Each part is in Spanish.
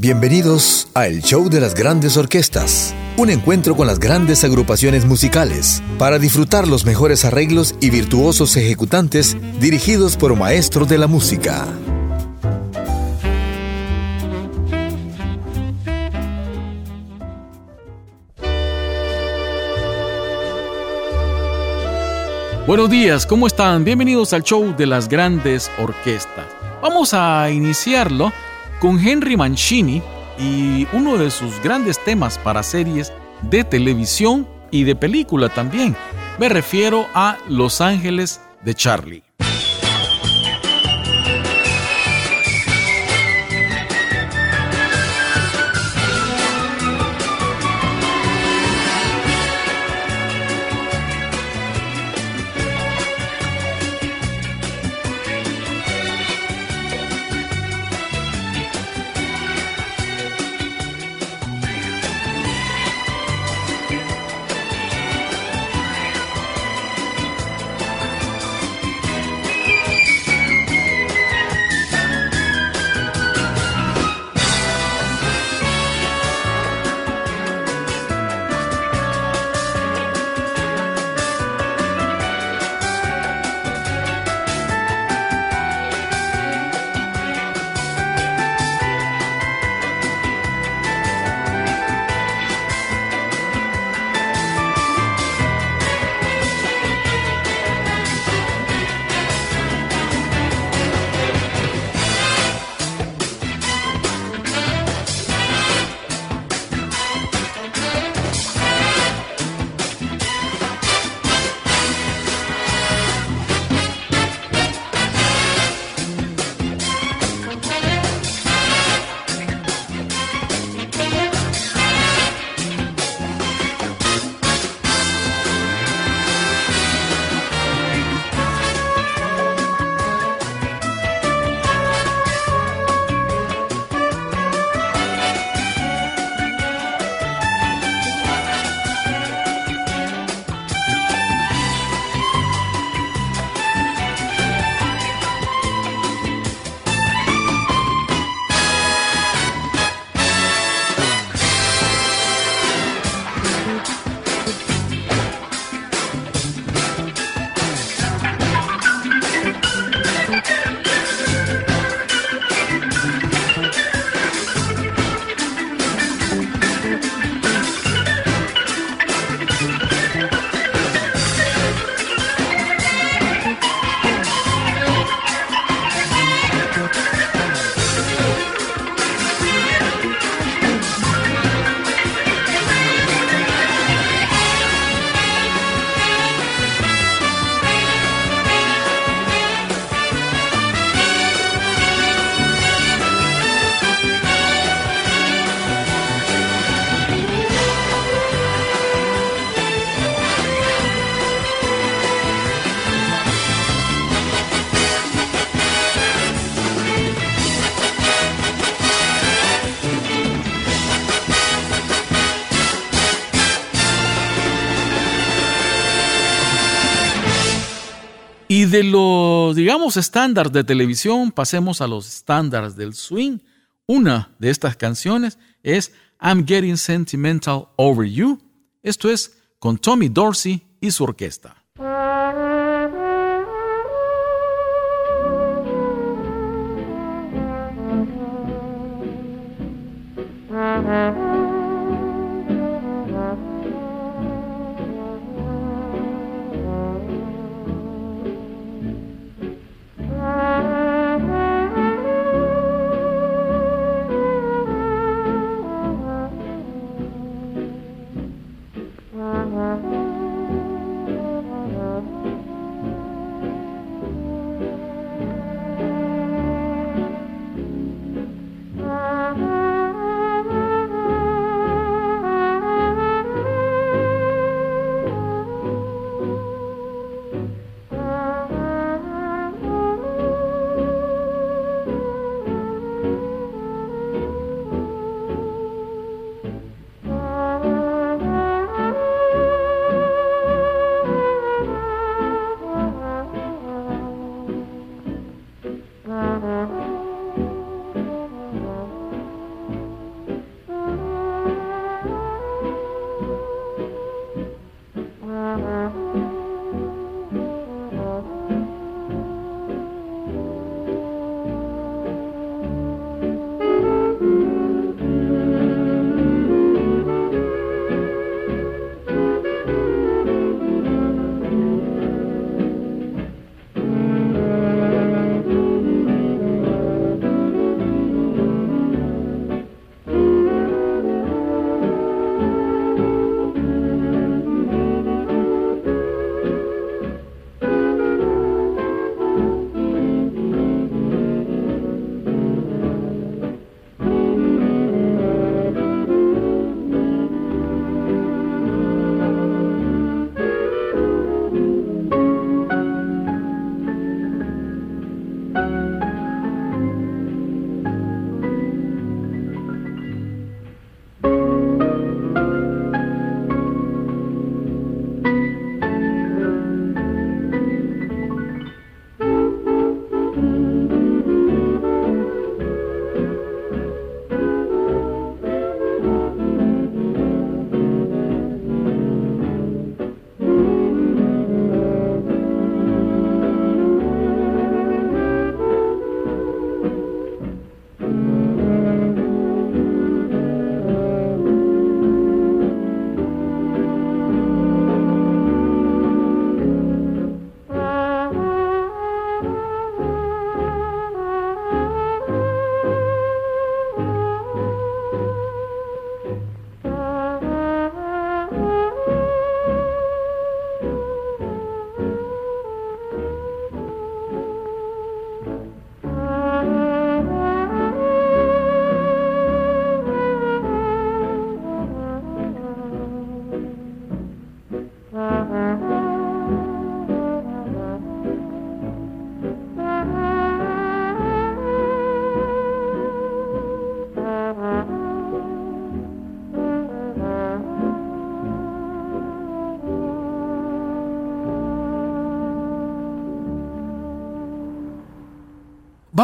Bienvenidos a El Show de las Grandes Orquestas, un encuentro con las grandes agrupaciones musicales para disfrutar los mejores arreglos y virtuosos ejecutantes dirigidos por maestros de la música. Buenos días, ¿cómo están? Bienvenidos al show de las grandes orquestas. Vamos a iniciarlo con Henry Mancini y uno de sus grandes temas para series de televisión y de película también. Me refiero a Los Ángeles de Charlie. De los, digamos, estándares de televisión, pasemos a los estándares del swing. Una de estas canciones es I'm Getting Sentimental Over You. Esto es con Tommy Dorsey y su orquesta.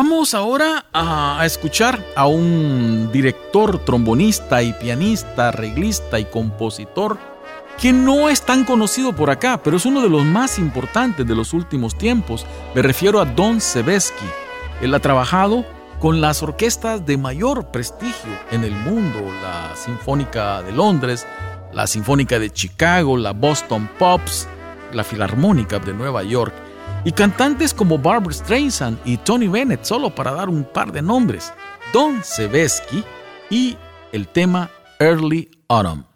Vamos ahora a, escuchar a un director, trombonista y pianista, arreglista y compositor que no es tan conocido por acá, pero es uno de los más importantes de los últimos tiempos. Me refiero a Don Sebesky. Él ha trabajado con las orquestas de mayor prestigio en el mundo, la Sinfónica de Londres, la Sinfónica de Chicago, la Boston Pops, la Filarmónica de Nueva York, y cantantes como Barbara Streisand y Tony Bennett, solo para dar un par de nombres, Don Sebesky y el tema Early Autumn.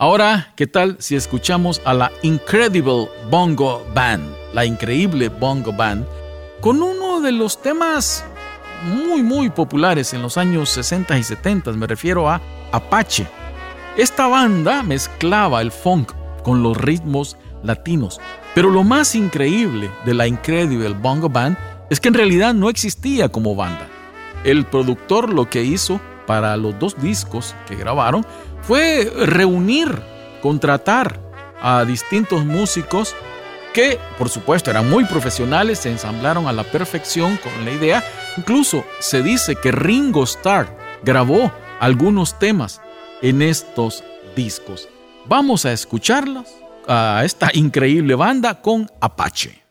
Ahora, ¿qué tal si escuchamos a la Incredible Bongo Band, la increíble Bongo Band, con uno de los temas muy muy populares en los años 60 y 70, me refiero a Apache. Esta banda mezclaba el funk con los ritmos latinos, pero lo más increíble de la Incredible Bongo Band es que en realidad no existía como banda. el productor lo que hizo para los dos discos que grabaron fue reunir, contratar a distintos músicos que por supuesto eran muy profesionales, se ensamblaron a la perfección con la idea. Incluso se dice que Ringo Starr grabó algunos temas en estos discos. Vamos a escucharlos a esta increíble banda con Apache.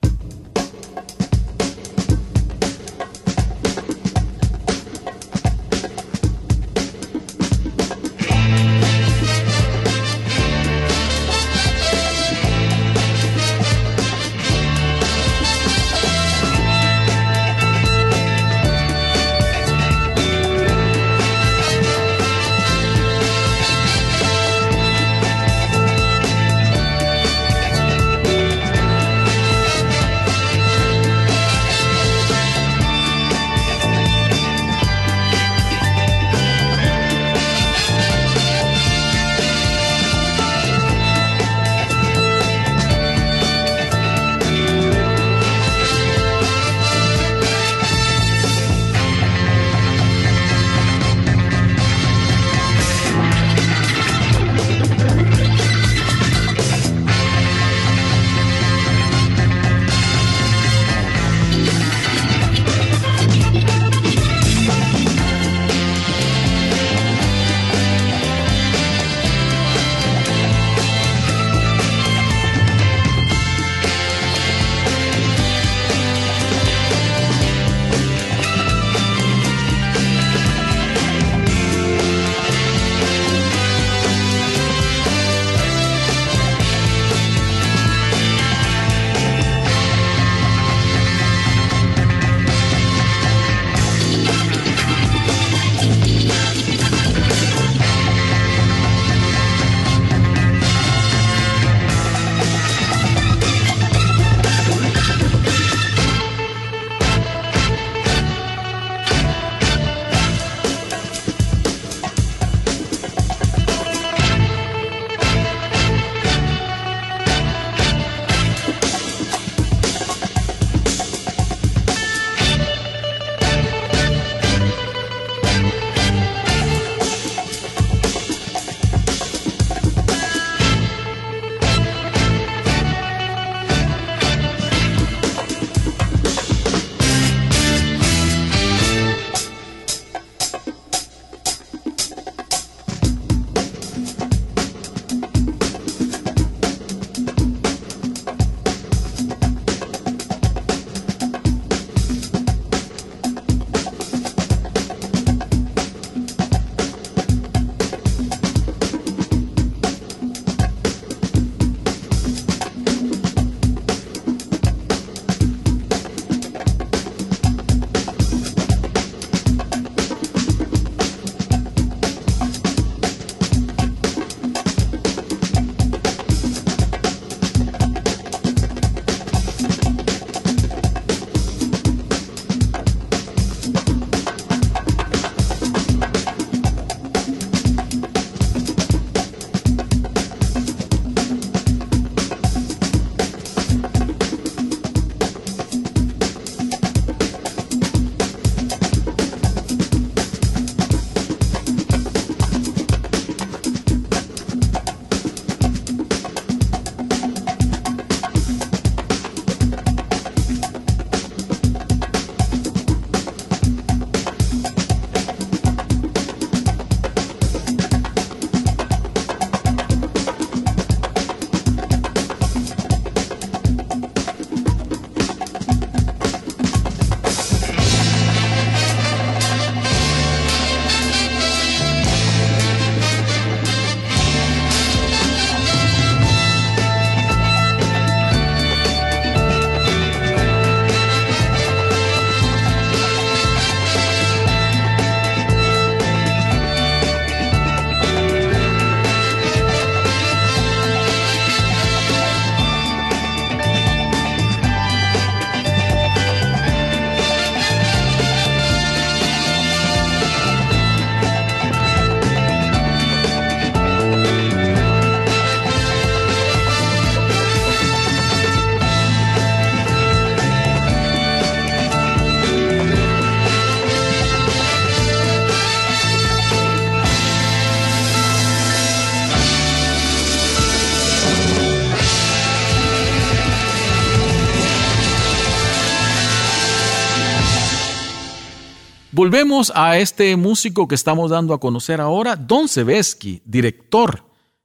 Volvemos a este músico que estamos dando a conocer ahora, Don Sebesky, director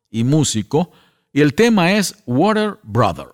y músico, y el tema es Water Brother.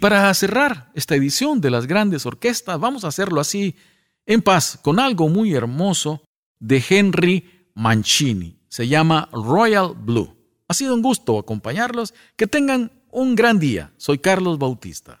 Para cerrar esta edición de las grandes orquestas, vamos a hacerlo así, en paz, con algo muy hermoso de Henry Mancini. Se llama Royal Blue. Ha sido un gusto acompañarlos. Que tengan un gran día. Soy Carlos Bautista.